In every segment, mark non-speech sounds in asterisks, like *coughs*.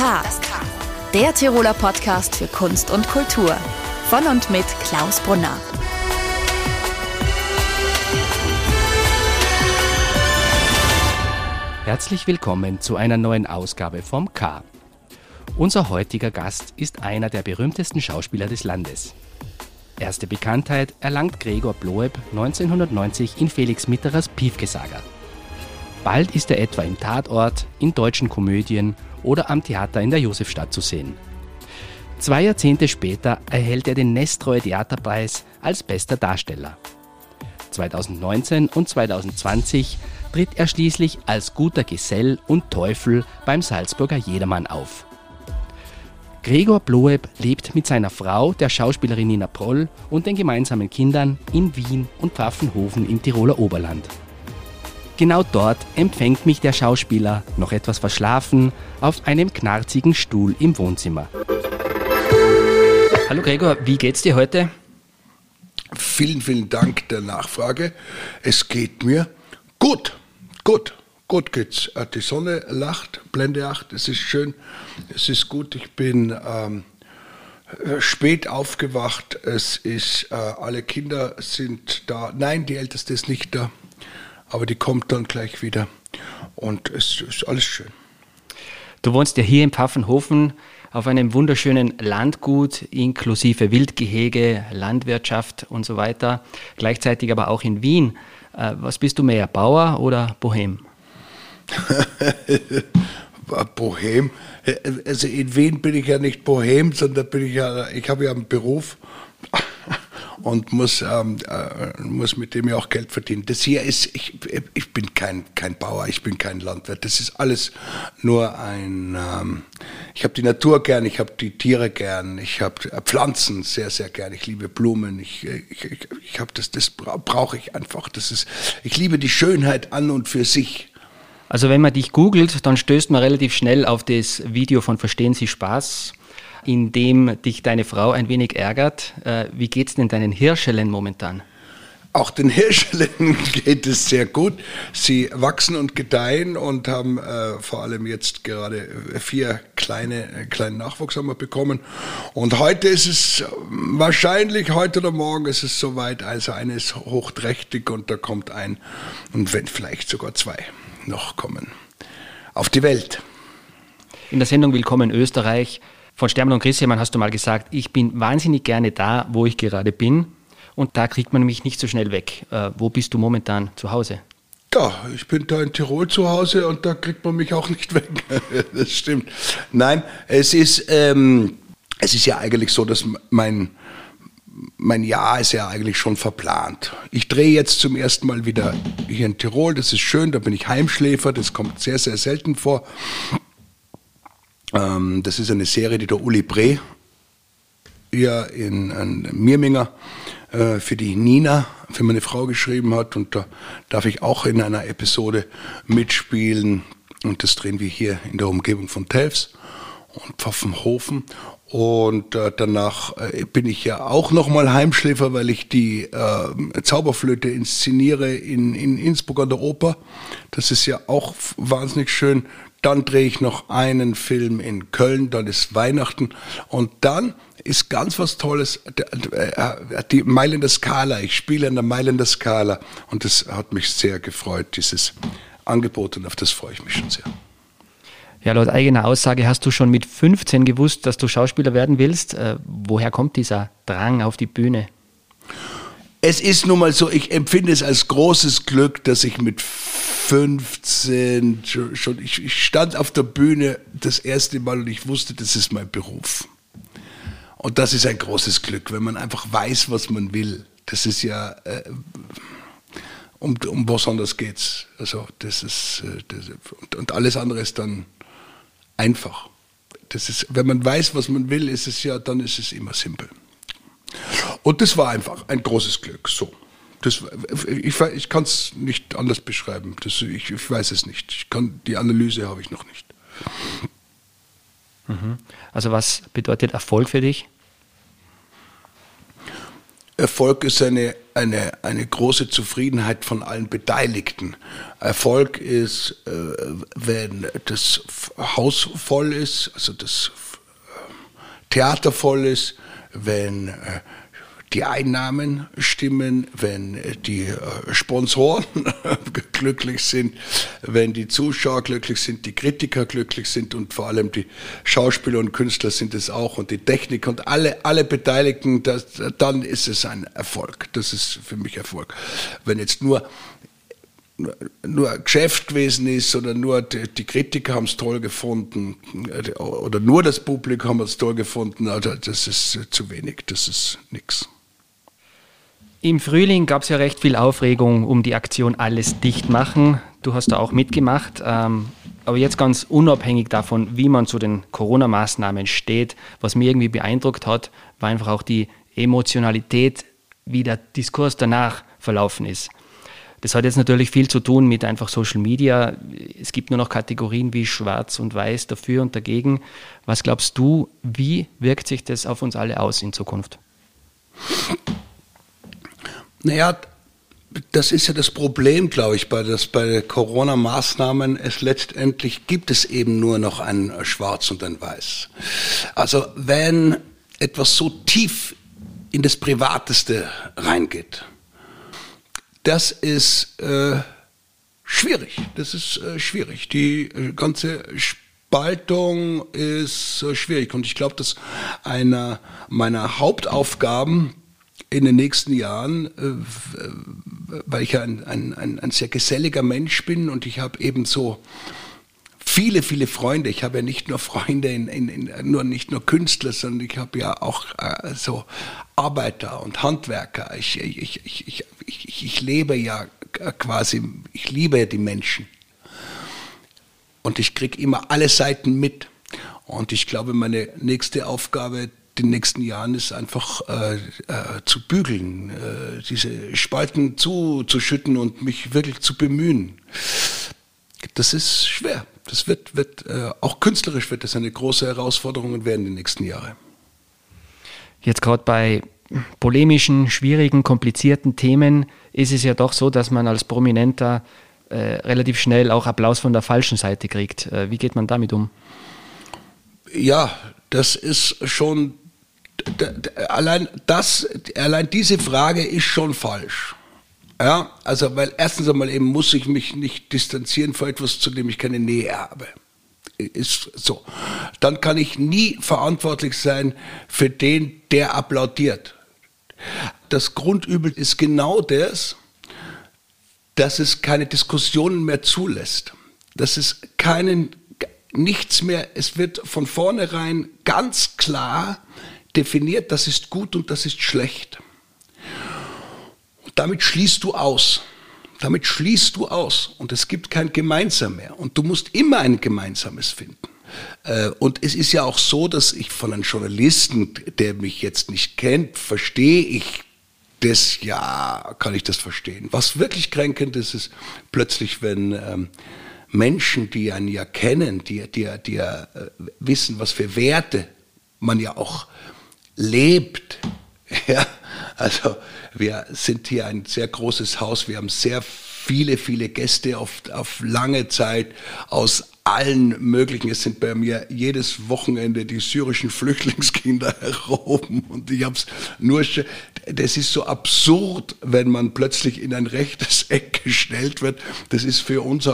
K. Der Tiroler Podcast für Kunst und Kultur. Von und mit Klaus Brunner. Herzlich willkommen zu einer neuen Ausgabe vom K. Unser heutiger Gast ist einer der berühmtesten Schauspieler des Landes. Erste Bekanntheit erlangt Gregor Bloeb 1990 in Felix Mitterers Piefgesager. Bald ist er etwa im Tatort, in deutschen Komödien oder am Theater in der Josefstadt zu sehen. Zwei Jahrzehnte später erhält er den Nestreue Theaterpreis als bester Darsteller. 2019 und 2020 tritt er schließlich als guter Gesell und Teufel beim Salzburger Jedermann auf. Gregor Bloeb lebt mit seiner Frau, der Schauspielerin Nina Proll, und den gemeinsamen Kindern in Wien und Pfaffenhofen im Tiroler Oberland. Genau dort empfängt mich der Schauspieler, noch etwas verschlafen, auf einem knarzigen Stuhl im Wohnzimmer. Hallo Gregor, wie geht's dir heute? Vielen, vielen Dank der Nachfrage. Es geht mir gut, gut, gut geht's. Äh, die Sonne lacht, Blende 8, es ist schön, es ist gut. Ich bin ähm, äh, spät aufgewacht, es ist, äh, alle Kinder sind da. Nein, die Älteste ist nicht da aber die kommt dann gleich wieder und es ist alles schön. Du wohnst ja hier in Pfaffenhofen auf einem wunderschönen Landgut inklusive Wildgehege, Landwirtschaft und so weiter, gleichzeitig aber auch in Wien. Äh, was bist du mehr, Bauer oder Bohem? *laughs* Bohem. Also in Wien bin ich ja nicht Bohem, sondern bin ich ja, ich habe ja einen Beruf und muss, ähm, äh, muss mit dem ja auch Geld verdienen. Das hier ist, ich, ich bin kein, kein Bauer, ich bin kein Landwirt. Das ist alles nur ein, ähm, ich habe die Natur gern, ich habe die Tiere gern, ich habe Pflanzen sehr, sehr gern, ich liebe Blumen, ich, ich, ich, ich habe das, das brauche ich einfach. Das ist, ich liebe die Schönheit an und für sich. Also wenn man dich googelt, dann stößt man relativ schnell auf das Video von Verstehen Sie Spaß in dem dich deine Frau ein wenig ärgert. Äh, wie geht es denn deinen Hirschelen momentan? Auch den Hirschelen *laughs* geht es sehr gut. Sie wachsen und gedeihen und haben äh, vor allem jetzt gerade vier kleine äh, kleinen Nachwuchs haben wir bekommen. Und heute ist es wahrscheinlich heute oder morgen ist es soweit. Also eine ist hochträchtig und da kommt ein und wenn vielleicht sogar zwei noch kommen auf die Welt. In der Sendung Willkommen Österreich von Stermann und Christian hast du mal gesagt, ich bin wahnsinnig gerne da, wo ich gerade bin. Und da kriegt man mich nicht so schnell weg. Äh, wo bist du momentan zu Hause? Ja, ich bin da in Tirol zu Hause und da kriegt man mich auch nicht *laughs* weg. das stimmt. Nein, es ist, ähm, es ist ja eigentlich so, dass mein, mein Jahr ist ja eigentlich schon verplant. Ich drehe jetzt zum ersten Mal wieder hier in Tirol, das ist schön, da bin ich Heimschläfer, das kommt sehr, sehr selten vor. Ähm, das ist eine Serie, die der Uli Bre ja in, in Mirminger äh, für die Nina, für meine Frau geschrieben hat. Und da darf ich auch in einer Episode mitspielen. Und das drehen wir hier in der Umgebung von Telfs und Pfaffenhofen. Und äh, danach äh, bin ich ja auch nochmal Heimschläfer, weil ich die äh, Zauberflöte inszeniere in, in Innsbruck an der Oper. Das ist ja auch wahnsinnig schön. Dann drehe ich noch einen Film in Köln, dann ist Weihnachten. Und dann ist ganz was Tolles, äh, die Meilen der Skala. Ich spiele an der Meilen der Skala. Und das hat mich sehr gefreut, dieses Angebot. Und auf das freue ich mich schon sehr. Ja, laut eigener Aussage hast du schon mit 15 gewusst, dass du Schauspieler werden willst. Äh, woher kommt dieser Drang auf die Bühne? Es ist nun mal so, ich empfinde es als großes Glück, dass ich mit 15 schon, ich, ich stand auf der Bühne das erste Mal und ich wusste, das ist mein Beruf. Und das ist ein großes Glück, wenn man einfach weiß, was man will. Das ist ja, äh, um, um was anderes geht's. Also das ist, äh, das, und, und alles andere ist dann einfach. Das ist, wenn man weiß, was man will, ist es ja, dann ist es immer simpel. Und das war einfach ein großes Glück. So. Das, ich ich kann es nicht anders beschreiben. Das, ich, ich, weiß es nicht. Ich kann, die Analyse habe ich noch nicht. Mhm. Also was bedeutet Erfolg für dich? Erfolg ist eine, eine, eine große Zufriedenheit von allen Beteiligten. Erfolg ist, äh, wenn das Haus voll ist, also das äh, Theater voll ist, wenn äh, die Einnahmen stimmen, wenn die äh, Sponsoren *laughs* glücklich sind, wenn die Zuschauer glücklich sind, die Kritiker glücklich sind und vor allem die Schauspieler und Künstler sind es auch und die Technik und alle, alle Beteiligten, das, dann ist es ein Erfolg. Das ist für mich Erfolg. Wenn jetzt nur nur Geschäft gewesen ist oder nur die, Kritiker haben es toll gefunden oder nur das Publikum hat es toll gefunden, also das ist zu wenig, das ist nichts. Im Frühling gab es ja recht viel Aufregung um die Aktion Alles dicht machen. Du hast da auch mitgemacht. Ähm, aber jetzt ganz unabhängig davon, wie man zu den Corona-Maßnahmen steht, was mir irgendwie beeindruckt hat, war einfach auch die Emotionalität, wie der Diskurs danach verlaufen ist. Das hat jetzt natürlich viel zu tun mit einfach Social Media. Es gibt nur noch Kategorien wie schwarz und weiß, dafür und dagegen. Was glaubst du, wie wirkt sich das auf uns alle aus in Zukunft? Naja, das ist ja das Problem, glaube ich, bei, bei Corona-Maßnahmen. Es letztendlich gibt es eben nur noch ein Schwarz und ein Weiß. Also wenn etwas so tief in das Privateste reingeht, das ist äh, schwierig. Das ist äh, schwierig. Die äh, ganze Spaltung ist äh, schwierig. Und ich glaube, dass einer meiner Hauptaufgaben in den nächsten Jahren, äh, weil ich ein, ein, ein, ein, sehr geselliger Mensch bin und ich habe eben so viele, viele Freunde. Ich habe ja nicht nur Freunde, in, in, in, nur nicht nur Künstler, sondern ich habe ja auch äh, so Arbeiter und Handwerker. Ich, ich, ich, ich, ich lebe ja quasi, ich liebe ja die Menschen. Und ich kriege immer alle Seiten mit. Und ich glaube, meine nächste Aufgabe den nächsten Jahren ist einfach äh, äh, zu bügeln, äh, diese Spalten zuzuschütten und mich wirklich zu bemühen. Das ist schwer. Das wird, wird äh, auch künstlerisch wird das eine große Herausforderung werden in den nächsten Jahren. Jetzt gerade bei polemischen, schwierigen, komplizierten Themen ist es ja doch so, dass man als Prominenter äh, relativ schnell auch Applaus von der falschen Seite kriegt. Äh, wie geht man damit um? Ja, das ist schon allein das, allein diese Frage ist schon falsch. Ja, also, weil erstens einmal eben muss ich mich nicht distanzieren vor etwas, zu dem ich keine Nähe habe. Ist so. Dann kann ich nie verantwortlich sein für den, der applaudiert. Das Grundübel ist genau das, dass es keine Diskussionen mehr zulässt. Dass es keinen, nichts mehr, es wird von vornherein ganz klar definiert, das ist gut und das ist schlecht. Und damit schließt du aus. Damit schließt du aus und es gibt kein Gemeinsam mehr. Und du musst immer ein Gemeinsames finden. Äh, und es ist ja auch so, dass ich von einem Journalisten, der mich jetzt nicht kennt, verstehe ich das, ja, kann ich das verstehen. Was wirklich kränkend ist, ist plötzlich, wenn ähm, Menschen, die einen ja kennen, die, die, die ja äh, wissen, was für Werte man ja auch lebt. *laughs* Ja, also wir sind hier ein sehr großes Haus. Wir haben sehr viele, viele Gäste auf, auf lange Zeit aus allen möglichen. Es sind bei mir jedes Wochenende die syrischen Flüchtlingskinder *laughs* herum und ich habe es nur. Das ist so absurd, wenn man plötzlich in ein rechtes *laughs* Eck gestellt wird. Das ist für uns,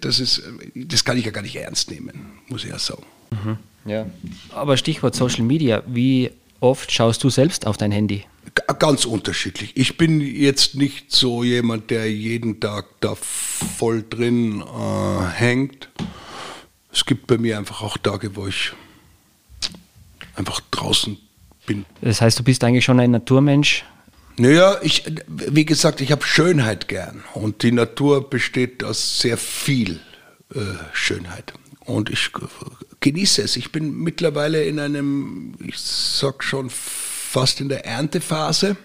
das ist, das kann ich ja gar nicht ernst nehmen, muss ich ja sagen. Mhm, ja. Aber Stichwort Social Media, wie oft schaust du selbst auf dein Handy? Ganz unterschiedlich. Ich bin jetzt nicht so jemand, der jeden Tag da voll drin äh, hängt. Es gibt bei mir einfach auch Tage, wo ich einfach draußen bin. Das heißt, du bist eigentlich schon ein Naturmensch? Naja, ich, wie gesagt, ich habe Schönheit gern. Und die Natur besteht aus sehr viel äh, Schönheit. Und ich genieße es. Ich bin mittlerweile in einem, ich sag schon, fast in der Erntephase.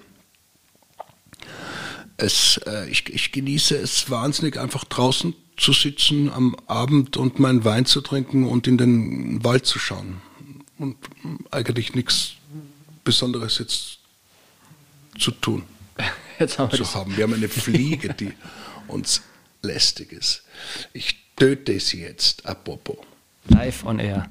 Es, äh, ich, ich genieße es wahnsinnig, einfach draußen zu sitzen am Abend und meinen Wein zu trinken und in den Wald zu schauen. Und eigentlich nichts Besonderes jetzt zu tun. *laughs* Jetzt haben wir zu haben. Wir haben eine Fliege, die *laughs* uns lästig ist. Ich töte sie jetzt, apropos. Live on air.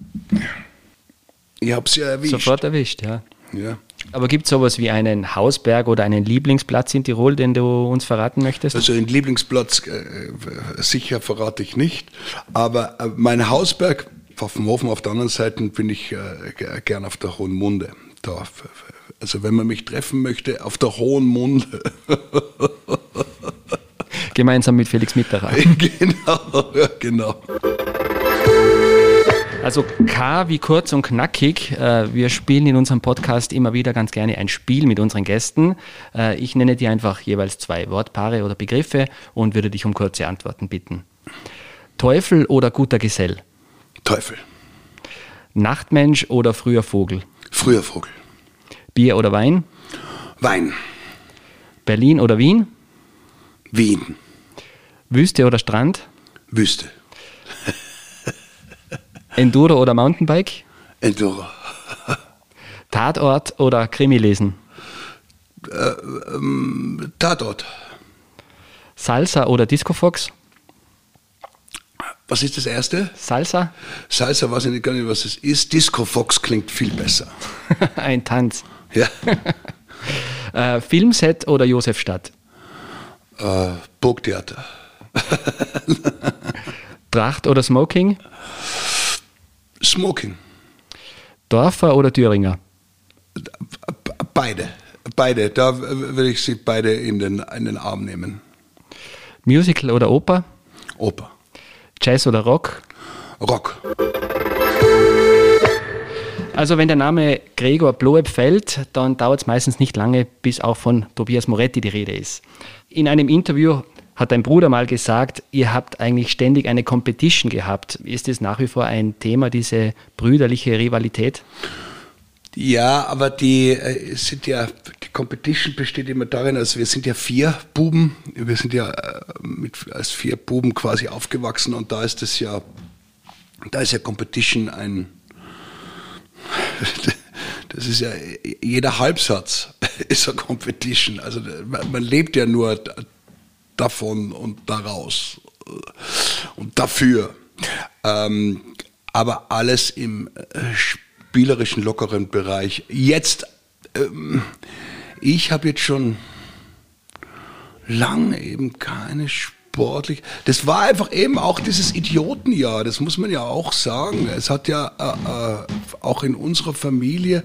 Ich habe sie ja erwischt. Sofort erwischt, ja. Ja. Aber gibt es sowas wie einen Hausberg oder einen Lieblingsplatz in Tirol, den du uns verraten möchtest? Also den Lieblingsplatz äh, sicher verrate ich nicht, aber äh, mein Hausberg, Pfaffenhofen auf der anderen Seite, bin ich äh, gern auf der Hohen Munde. Da, also wenn man mich treffen möchte, auf der Hohen Munde. Gemeinsam mit Felix Mitterer. *laughs* genau, ja, genau. Also K wie kurz und knackig. Äh, Wir spielen in unserem Podcast immer wieder ganz gerne ein Spiel mit unseren Gästen. Äh, Ich nenne dir einfach jeweils zwei Wortpaare oder Begriffe und würde dich um kurze Antworten bitten. Teufel oder guter Gesell? Teufel, Nachtmensch oder früher Vogel? früher Vogel, Bier oder Wein? Wein, Berlin oder Wien? Wien, Wüste oder Strand? Wüste, Enduro oder Mountainbike? Enduro, Tatort oder Krimi lesen? Tatort. Salsa oder Discofox? Was ist das erste? Salsa? Salsa weiß ich nicht gar nicht, was es ist. Disco Fox klingt viel besser. *laughs* Ein Tanz. Ja. *laughs* Äh, Filmset oder Josefstadt? äh, Burgtheater. *laughs* Tracht oder Smoking? Smoking. Dorfer oder Thüringer? Beide. Beide. Da würde ich sie beide in den, in den Arm nehmen. Musical oder Oper? Oper. Jazz oder Rock? Rock. Also wenn der Name Gregor Bloeb fällt, dann dauert es meistens nicht lange, bis auch von Tobias Moretti die Rede ist. In einem Interview hat dein Bruder mal gesagt, ihr habt eigentlich ständig eine Competition gehabt. Ist es nach wie vor ein Thema, diese brüderliche Rivalität? Ja, aber die äh, sind ja, die Competition besteht immer darin, also wir sind ja vier Buben, wir sind ja äh, mit, als vier Buben quasi aufgewachsen und da ist es ja, da ist ja Competition ein, *laughs* das ist ja, jeder Halbsatz *laughs* ist eine Competition, also man lebt ja nur davon und daraus und dafür. Ähm, aber alles im äh, spielerischen, lockeren Bereich. Jetzt, ähm, ich habe jetzt schon lange eben keine sportlich. Das war einfach eben auch dieses Idiotenjahr, das muss man ja auch sagen. Es hat ja äh, äh, auch in unserer Familie,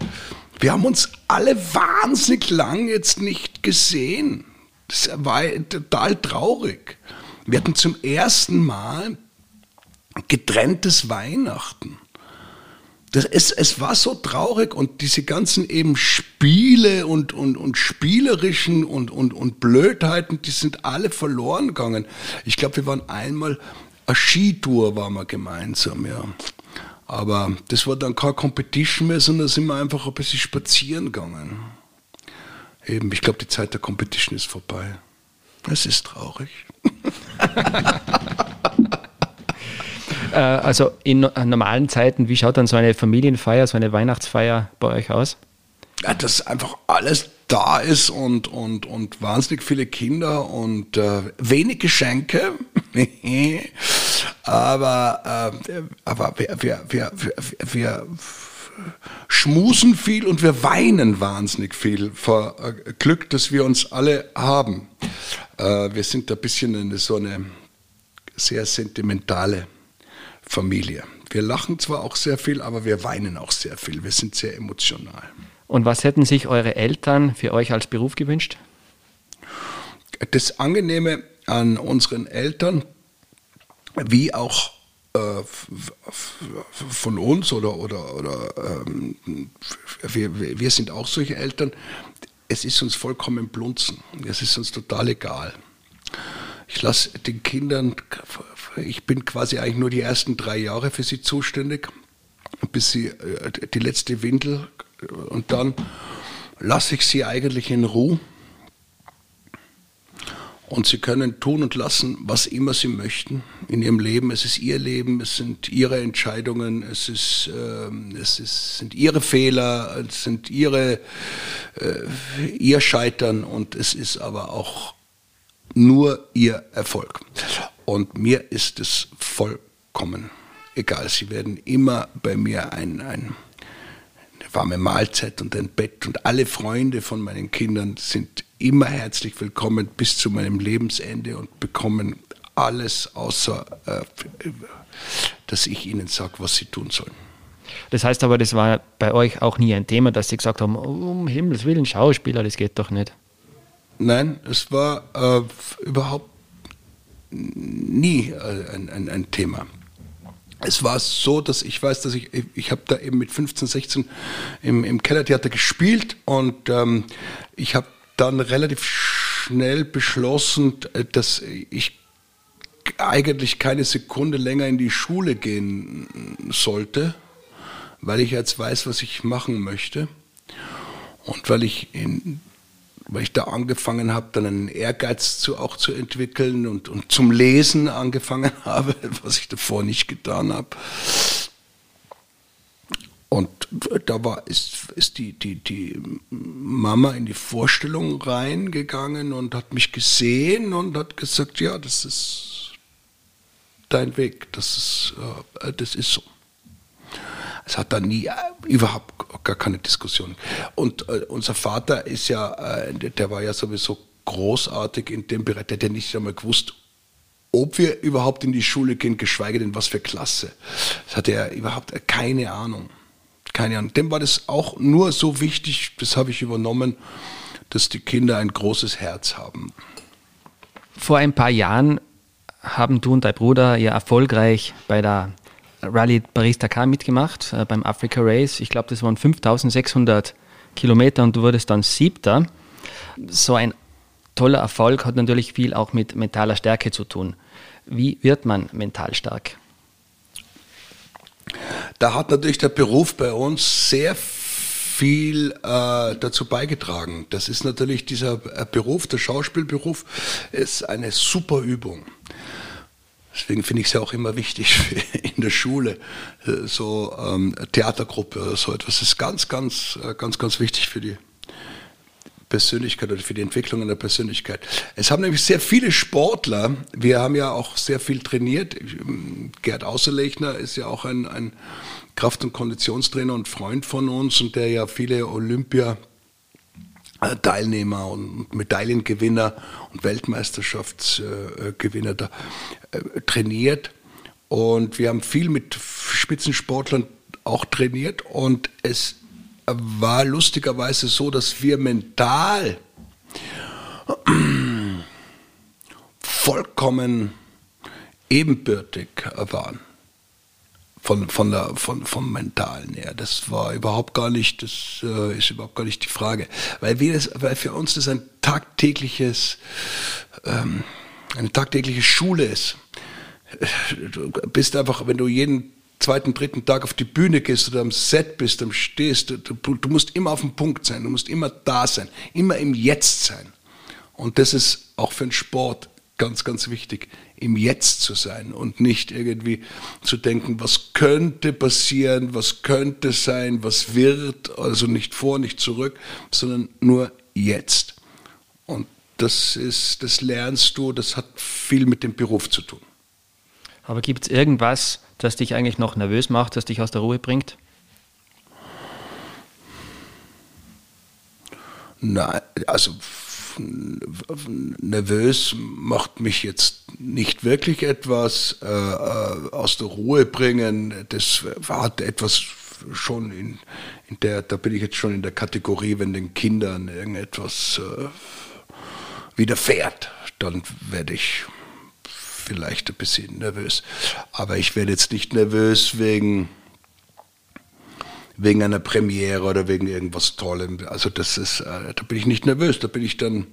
wir haben uns alle wahnsinnig lang jetzt nicht gesehen. Das war total traurig. Wir hatten zum ersten Mal getrenntes Weihnachten. Das, es, es war so traurig und diese ganzen eben Spiele und, und, und spielerischen und, und, und Blödheiten, die sind alle verloren gegangen. Ich glaube, wir waren einmal, eine Skitour waren wir gemeinsam, ja. Aber das war dann keine Competition mehr, sondern sind wir einfach ein bisschen spazieren gegangen. Eben, ich glaube, die Zeit der Competition ist vorbei. Es ist traurig. *laughs* Äh, also in no- normalen Zeiten, wie schaut dann so eine Familienfeier, so eine Weihnachtsfeier bei euch aus? ja, dass einfach alles da ist und, und, und wahnsinnig viele Kinder und äh, wenig Geschenke. *laughs* aber äh, aber wir, wir, wir, wir, wir schmusen viel und wir weinen wahnsinnig viel vor äh, Glück, das wir uns alle haben. Äh, wir sind ein bisschen eine, so eine sehr sentimentale Familie. Wir lachen zwar auch sehr viel, aber wir weinen auch sehr viel. Wir sind sehr emotional. Und was hätten sich eure Eltern für euch als Beruf gewünscht? Das Angenehme an unseren Eltern, wie auch äh, von uns oder, oder, oder ähm, wir, wir wir sind auch solche Eltern, es ist uns vollkommen blunzen. Es ist uns total egal. Ich lasse den Kindern, ich bin quasi eigentlich nur die ersten drei Jahre für sie zuständig, bis sie äh, die letzte Windel und dann lasse ich sie eigentlich in Ruhe. Und sie können tun und lassen, was immer sie möchten in ihrem Leben. Es ist ihr Leben, es sind ihre Entscheidungen, es, ist, äh, es ist, sind ihre Fehler, es sind ihre, äh, ihr Scheitern und es ist aber auch nur ihr Erfolg. Und mir ist es vollkommen egal. Sie werden immer bei mir ein, ein warme Mahlzeit und ein Bett und alle Freunde von meinen Kindern sind immer herzlich willkommen bis zu meinem Lebensende und bekommen alles außer, äh, dass ich ihnen sage, was sie tun sollen. Das heißt aber, das war bei euch auch nie ein Thema, dass sie gesagt haben, um Himmels Willen, Schauspieler, das geht doch nicht. Nein, es war äh, überhaupt nie äh, ein, ein, ein Thema es war so, dass ich weiß, dass ich, ich habe da eben mit 15, 16 im, im Kellertheater gespielt und ähm, ich habe dann relativ schnell beschlossen, dass ich eigentlich keine Sekunde länger in die Schule gehen sollte, weil ich jetzt weiß, was ich machen möchte und weil ich in weil ich da angefangen habe, dann einen Ehrgeiz zu, auch zu entwickeln und, und zum Lesen angefangen *laughs* habe, was ich davor nicht getan habe. Da war, ist, ist die, die, die Mama in die Vorstellung reingegangen und hat mich gesehen und hat gesagt, ja, das ist dein Weg, das ist, äh, das ist so. Es hat da nie, äh, überhaupt gar keine Diskussion. Und äh, unser Vater ist ja, äh, der war ja sowieso großartig in dem Bereich, der hat ja nicht einmal gewusst, ob wir überhaupt in die Schule gehen, geschweige denn was für Klasse. Das hatte er überhaupt keine Ahnung. Keine Ahnung. Dem war das auch nur so wichtig, das habe ich übernommen, dass die Kinder ein großes Herz haben. Vor ein paar Jahren haben du und dein Bruder ja erfolgreich bei der Rallye Paris-Dakar mitgemacht, äh, beim Africa Race. Ich glaube, das waren 5600 Kilometer und du wurdest dann Siebter. So ein toller Erfolg hat natürlich viel auch mit mentaler Stärke zu tun. Wie wird man mental stark? Da hat natürlich der Beruf bei uns sehr viel äh, dazu beigetragen. Das ist natürlich dieser äh, Beruf, der Schauspielberuf, ist eine super Übung. Deswegen finde ich es ja auch immer wichtig *laughs* in der Schule, äh, so ähm, Theatergruppe oder so etwas. Das ist ganz, ganz, äh, ganz, ganz wichtig für die Persönlichkeit oder für die Entwicklung einer Persönlichkeit. Es haben nämlich sehr viele Sportler, wir haben ja auch sehr viel trainiert. Ähm, Gerd Außerlechner ist ja auch ein, ein Kraft- und Konditionstrainer und Freund von uns und der ja viele Olympia Teilnehmer und Medaillengewinner und Weltmeisterschaftsgewinner da äh, trainiert. Und wir haben viel mit Spitzensportlern auch trainiert. Und es war lustigerweise so, dass wir mental vollkommen ebenbürtig waren von, von der, von, vom Mentalen her. Das war überhaupt gar nicht, das äh, ist überhaupt gar nicht die Frage. Weil, wir das, weil für uns das ein tagtägliches, ähm, eine tagtägliche Schule ist. Du bist einfach, wenn du jeden zweiten, dritten Tag auf die Bühne gehst oder am Set bist, dann stehst, du, du musst immer auf dem Punkt sein, du musst immer da sein, immer im Jetzt sein. Und das ist auch für den Sport ganz, ganz wichtig, im Jetzt zu sein und nicht irgendwie zu denken, was könnte passieren, was könnte sein, was wird, also nicht vor, nicht zurück, sondern nur jetzt. Und das ist, das lernst du, das hat viel mit dem Beruf zu tun. Aber gibt es irgendwas, das dich eigentlich noch nervös macht, das dich aus der Ruhe bringt? Nein, also nervös macht mich jetzt nicht wirklich etwas äh, äh, aus der Ruhe bringen. Das hat etwas schon in, in der, da bin ich jetzt schon in der Kategorie, wenn den Kindern irgendetwas äh, widerfährt, dann werde ich vielleicht ein bisschen nervös. Aber ich werde jetzt nicht nervös wegen wegen einer Premiere oder wegen irgendwas Tollem. Also das ist, äh, da bin ich nicht nervös, da bin ich dann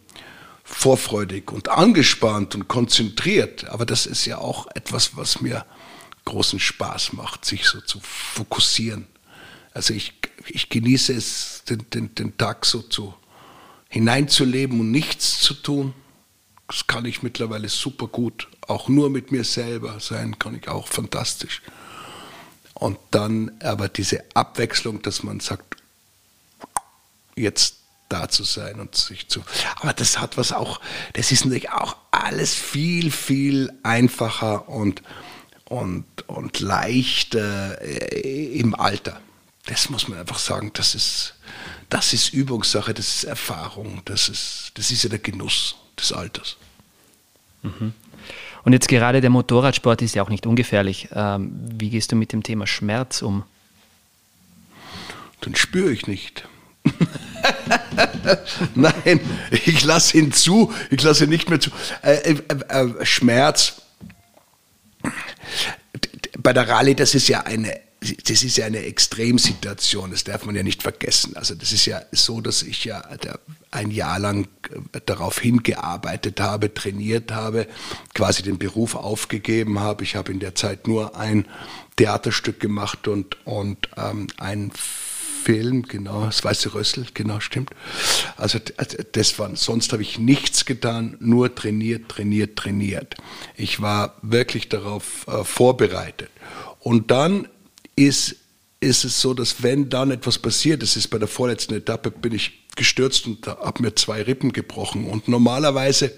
vorfreudig und angespannt und konzentriert. Aber das ist ja auch etwas, was mir großen Spaß macht, sich so zu fokussieren. Also ich, ich genieße es, den, den, den Tag so zu hineinzuleben und nichts zu tun. Das kann ich mittlerweile super gut. Auch nur mit mir selber sein kann ich auch fantastisch. Und dann aber diese Abwechslung, dass man sagt, jetzt da zu sein und sich zu. Aber das hat was auch, das ist natürlich auch alles viel, viel einfacher und, und, und leichter äh, im Alter. Das muss man einfach sagen, das ist, das ist Übungssache, das ist Erfahrung, das ist, das ist ja der Genuss des Alters. Mhm. Und jetzt gerade der Motorradsport ist ja auch nicht ungefährlich. Ähm, wie gehst du mit dem Thema Schmerz um? Den spüre ich nicht. *laughs* Nein, ich lasse ihn zu, ich lasse ihn nicht mehr zu. Äh, äh, äh, Schmerz. Bei der Rallye, das ist ja eine das ist ja eine Extremsituation, das darf man ja nicht vergessen. Also das ist ja so, dass ich ja ein Jahr lang äh, darauf hingearbeitet habe, trainiert habe, quasi den Beruf aufgegeben habe. Ich habe in der Zeit nur ein Theaterstück gemacht und, und ähm, ein Film, genau, das Weiße Rössel, genau, stimmt. Also das war, sonst habe ich nichts getan, nur trainiert, trainiert, trainiert. Ich war wirklich darauf äh, vorbereitet. Und dann ist, ist es so, dass wenn dann etwas passiert, das ist bei der vorletzten Etappe, bin ich gestürzt und habe mir zwei Rippen gebrochen. Und normalerweise,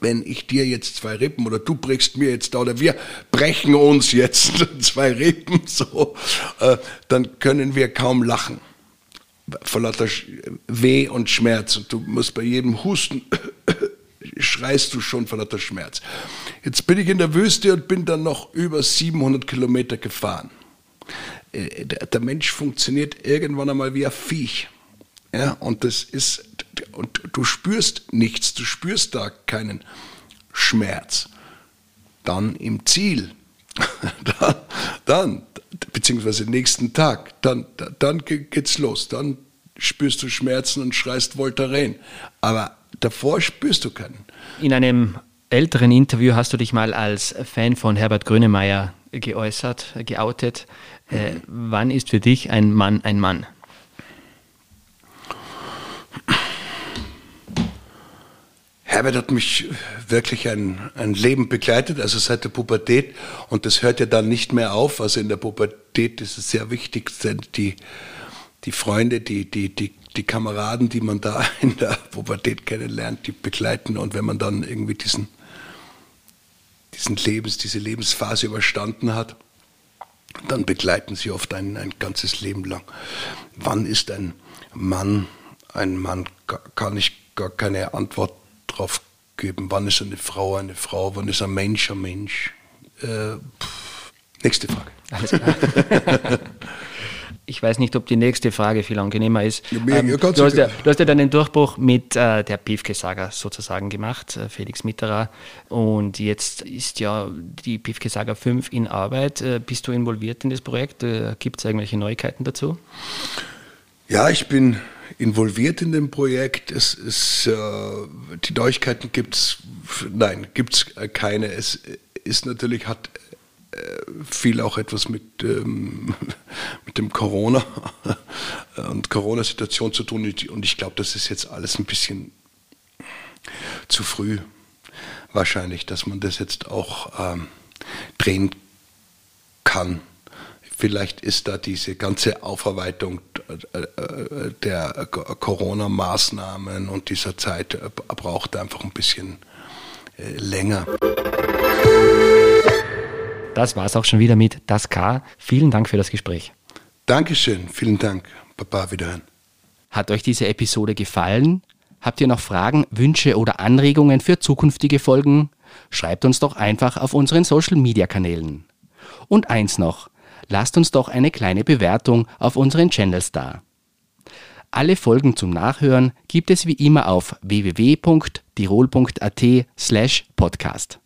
wenn ich dir jetzt zwei Rippen oder du brichst mir jetzt da oder wir brechen uns jetzt *laughs* zwei Rippen, so, äh, dann können wir kaum lachen. Vor lauter Weh und Schmerz. Und du musst bei jedem Husten *coughs* schreist du schon vor lauter Schmerz. Jetzt bin ich in der Wüste und bin dann noch über 700 Kilometer gefahren. Äh, der Mensch funktioniert irgendwann einmal wie ein Viech. Ja, und das ist, und du spürst nichts, du spürst da keinen Schmerz. Dann im Ziel, *laughs* dann, dann, beziehungsweise nächsten Tag, dann, dann geht's los. Dann spürst du Schmerzen und schreist Voltaren. Aber davor spürst du keinen. In einem älteren Interview hast du dich mal als Fan von Herbert Grönemeyer geäußert, geoutet. Äh, wann ist für dich ein Mann ein Mann? Herbert hat mich wirklich ein, ein Leben begleitet, also seit der Pubertät. Und das hört ja dann nicht mehr auf. Also in der Pubertät ist es sehr wichtig, die, die Freunde, die, die, die, die Kameraden, die man da *laughs* in der Pubertät kennenlernt, die begleiten. Und wenn man dann irgendwie diesen, diesen Lebens, diese Lebensphase überstanden hat, dann begleiten sie oft ein, ein ganzes Leben lang. Wann ist ein Mann ein Mann? Kann ich gar keine Antwort drauf geben. Wann ist eine Frau eine Frau? Wann ist ein Mensch ein Mensch? Äh, nächste Frage. Alles klar. *laughs* ich weiß nicht, ob die nächste Frage viel angenehmer ist. Ja, mir, ähm, du, hast ja, du, hast ja, deinen Durchbruch mit äh, der Piefke-Saga sozusagen gemacht, äh, Felix Mitterer. Und jetzt ist ja die Piefke-Saga 5 in Arbeit. Äh, bist du involviert in das Projekt? Äh, Gibt es irgendwelche Neuigkeiten dazu? Ja, ich bin involviert in dem Projekt. Es ist, äh, die Neuigkeiten gibt es, nein, gibt es äh, keine. Es ist natürlich, hat viel auch etwas mit, ähm, *laughs* mit dem Corona *laughs* und Corona-Situation zu tun. Und ich glaube, das ist jetzt alles ein bisschen zu früh wahrscheinlich, dass man das jetzt auch ähm, drehen kann. Vielleicht ist da diese ganze Aufarbeitung äh, der Corona-Maßnahmen und dieser Zeit äh, braucht einfach ein bisschen äh, länger. Das war es auch schon wieder mit Das K. Vielen Dank für das Gespräch. Dankeschön, vielen Dank. Papa, wiederhören. Hat euch diese Episode gefallen? Habt ihr noch Fragen, Wünsche oder Anregungen für zukünftige Folgen? Schreibt uns doch einfach auf unseren Social Media Kanälen. Und eins noch, lasst uns doch eine kleine Bewertung auf unseren Channels da. Alle Folgen zum Nachhören gibt es wie immer auf www.tirol.at slash podcast.